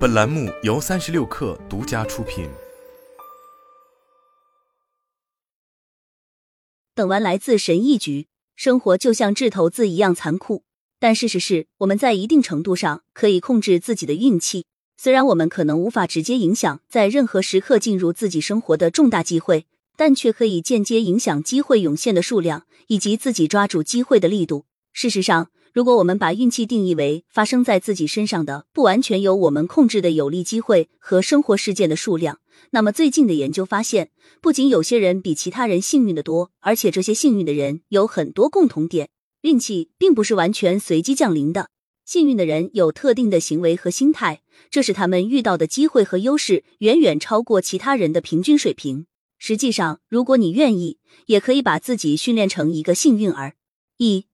本栏目由三十六氪独家出品。等完来自神意局，生活就像掷骰子一样残酷。但事实是，我们在一定程度上可以控制自己的运气。虽然我们可能无法直接影响在任何时刻进入自己生活的重大机会，但却可以间接影响机会涌现的数量以及自己抓住机会的力度。事实上。如果我们把运气定义为发生在自己身上的不完全由我们控制的有利机会和生活事件的数量，那么最近的研究发现，不仅有些人比其他人幸运的多，而且这些幸运的人有很多共同点。运气并不是完全随机降临的，幸运的人有特定的行为和心态，这使他们遇到的机会和优势远远超过其他人的平均水平。实际上，如果你愿意，也可以把自己训练成一个幸运儿。一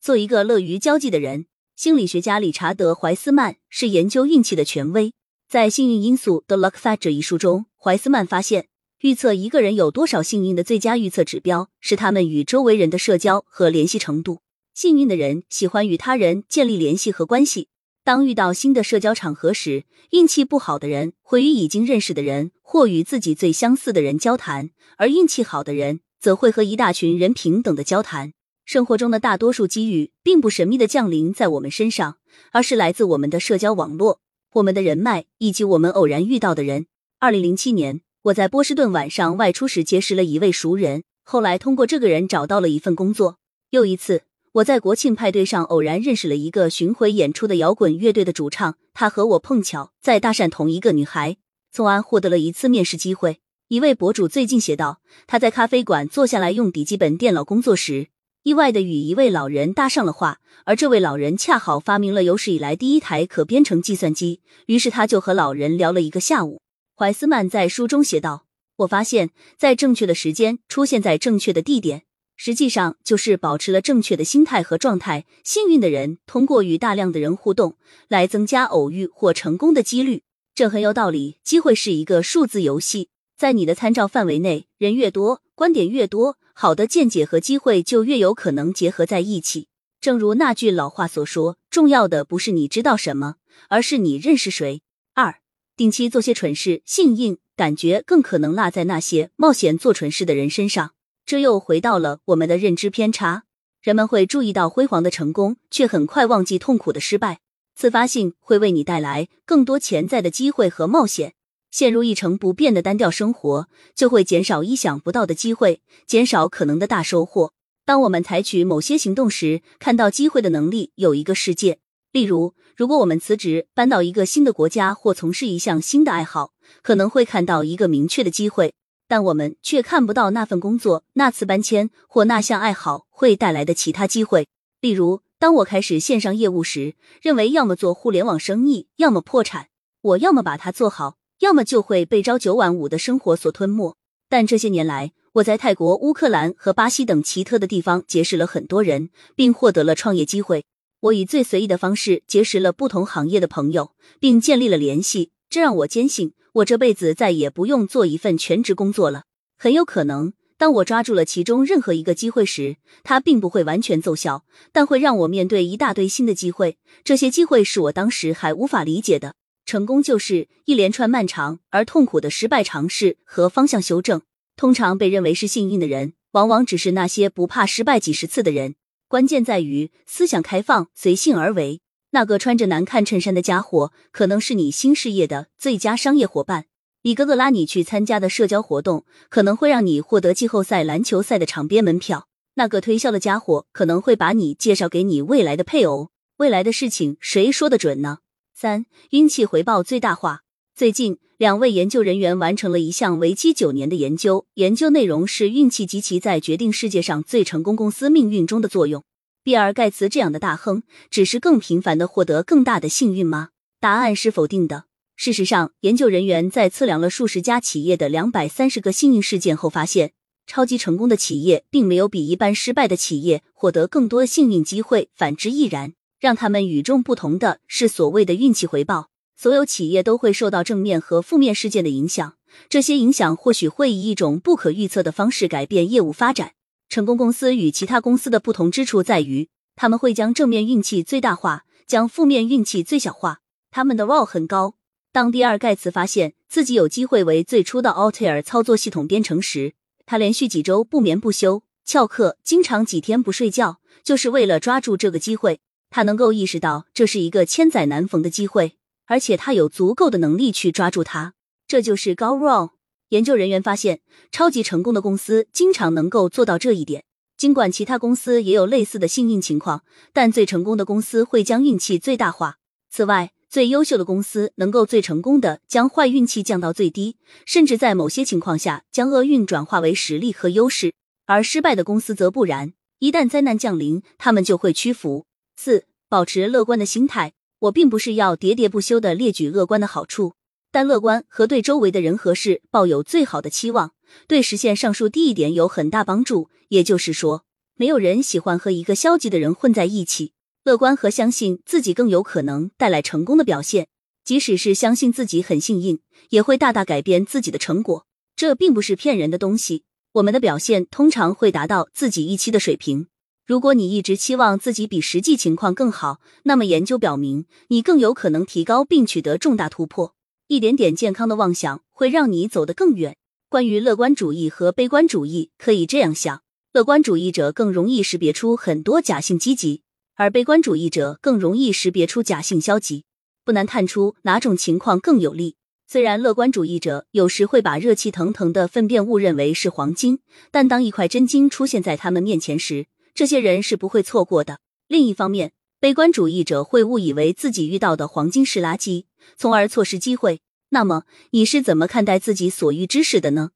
做一个乐于交际的人。心理学家理查德·怀斯曼是研究运气的权威。在《幸运因素》的 Luck Factor 一书中，怀斯曼发现，预测一个人有多少幸运的最佳预测指标是他们与周围人的社交和联系程度。幸运的人喜欢与他人建立联系和关系。当遇到新的社交场合时，运气不好的人会与已经认识的人或与自己最相似的人交谈，而运气好的人则会和一大群人平等的交谈。生活中的大多数机遇并不神秘的降临在我们身上，而是来自我们的社交网络、我们的人脉以及我们偶然遇到的人。二零零七年，我在波士顿晚上外出时结识了一位熟人，后来通过这个人找到了一份工作。又一次，我在国庆派对上偶然认识了一个巡回演出的摇滚乐队的主唱，他和我碰巧在搭讪同一个女孩，从而获得了一次面试机会。一位博主最近写道，他在咖啡馆坐下来用笔记本电脑工作时。意外的与一位老人搭上了话，而这位老人恰好发明了有史以来第一台可编程计算机，于是他就和老人聊了一个下午。怀斯曼在书中写道：“我发现，在正确的时间出现在正确的地点，实际上就是保持了正确的心态和状态。幸运的人通过与大量的人互动来增加偶遇或成功的几率，这很有道理。机会是一个数字游戏，在你的参照范围内，人越多，观点越多。”好的见解和机会就越有可能结合在一起。正如那句老话所说：“重要的不是你知道什么，而是你认识谁。”二，定期做些蠢事，幸运感觉更可能落在那些冒险做蠢事的人身上。这又回到了我们的认知偏差。人们会注意到辉煌的成功，却很快忘记痛苦的失败。自发性会为你带来更多潜在的机会和冒险。陷入一成不变的单调生活，就会减少意想不到的机会，减少可能的大收获。当我们采取某些行动时，看到机会的能力有一个世界。例如，如果我们辞职搬到一个新的国家，或从事一项新的爱好，可能会看到一个明确的机会，但我们却看不到那份工作、那次搬迁或那项爱好会带来的其他机会。例如，当我开始线上业务时，认为要么做互联网生意，要么破产，我要么把它做好。要么就会被朝九晚五的生活所吞没。但这些年来，我在泰国、乌克兰和巴西等奇特的地方结识了很多人，并获得了创业机会。我以最随意的方式结识了不同行业的朋友，并建立了联系，这让我坚信我这辈子再也不用做一份全职工作了。很有可能，当我抓住了其中任何一个机会时，它并不会完全奏效，但会让我面对一大堆新的机会。这些机会是我当时还无法理解的。成功就是一连串漫长而痛苦的失败尝试和方向修正。通常被认为是幸运的人，往往只是那些不怕失败几十次的人。关键在于思想开放，随性而为。那个穿着难看衬衫的家伙，可能是你新事业的最佳商业伙伴。你哥哥拉你去参加的社交活动，可能会让你获得季后赛篮球赛的场边门票。那个推销的家伙，可能会把你介绍给你未来的配偶。未来的事情，谁说的准呢？三运气回报最大化。最近，两位研究人员完成了一项为期九年的研究，研究内容是运气及其在决定世界上最成功公司命运中的作用。比尔盖茨这样的大亨，只是更频繁的获得更大的幸运吗？答案是否定的。事实上，研究人员在测量了数十家企业的两百三十个幸运事件后发现，超级成功的企业并没有比一般失败的企业获得更多幸运机会，反之亦然。让他们与众不同的是所谓的运气回报。所有企业都会受到正面和负面事件的影响，这些影响或许会以一种不可预测的方式改变业务发展。成功公司与其他公司的不同之处在于，他们会将正面运气最大化，将负面运气最小化。他们的 ROI 很高。当比尔盖茨发现自己有机会为最初的 Altair 操作系统编程时，他连续几周不眠不休翘课，经常几天不睡觉，就是为了抓住这个机会。他能够意识到这是一个千载难逢的机会，而且他有足够的能力去抓住它。这就是高 ROW。研究人员发现，超级成功的公司经常能够做到这一点。尽管其他公司也有类似的幸运情况，但最成功的公司会将运气最大化。此外，最优秀的公司能够最成功的将坏运气降到最低，甚至在某些情况下将厄运转化为实力和优势。而失败的公司则不然，一旦灾难降临，他们就会屈服。四、保持乐观的心态。我并不是要喋喋不休的列举乐观的好处。但乐观和对周围的人和事抱有最好的期望，对实现上述第一点有很大帮助。也就是说，没有人喜欢和一个消极的人混在一起。乐观和相信自己更有可能带来成功的表现，即使是相信自己很幸运，也会大大改变自己的成果。这并不是骗人的东西。我们的表现通常会达到自己预期的水平。如果你一直期望自己比实际情况更好，那么研究表明，你更有可能提高并取得重大突破。一点点健康的妄想会让你走得更远。关于乐观主义和悲观主义，可以这样想：乐观主义者更容易识别出很多假性积极，而悲观主义者更容易识别出假性消极。不难探出哪种情况更有利。虽然乐观主义者有时会把热气腾腾的粪便误认为是黄金，但当一块真金出现在他们面前时，这些人是不会错过的。另一方面，悲观主义者会误以为自己遇到的黄金是垃圾，从而错失机会。那么，你是怎么看待自己所遇之事的呢？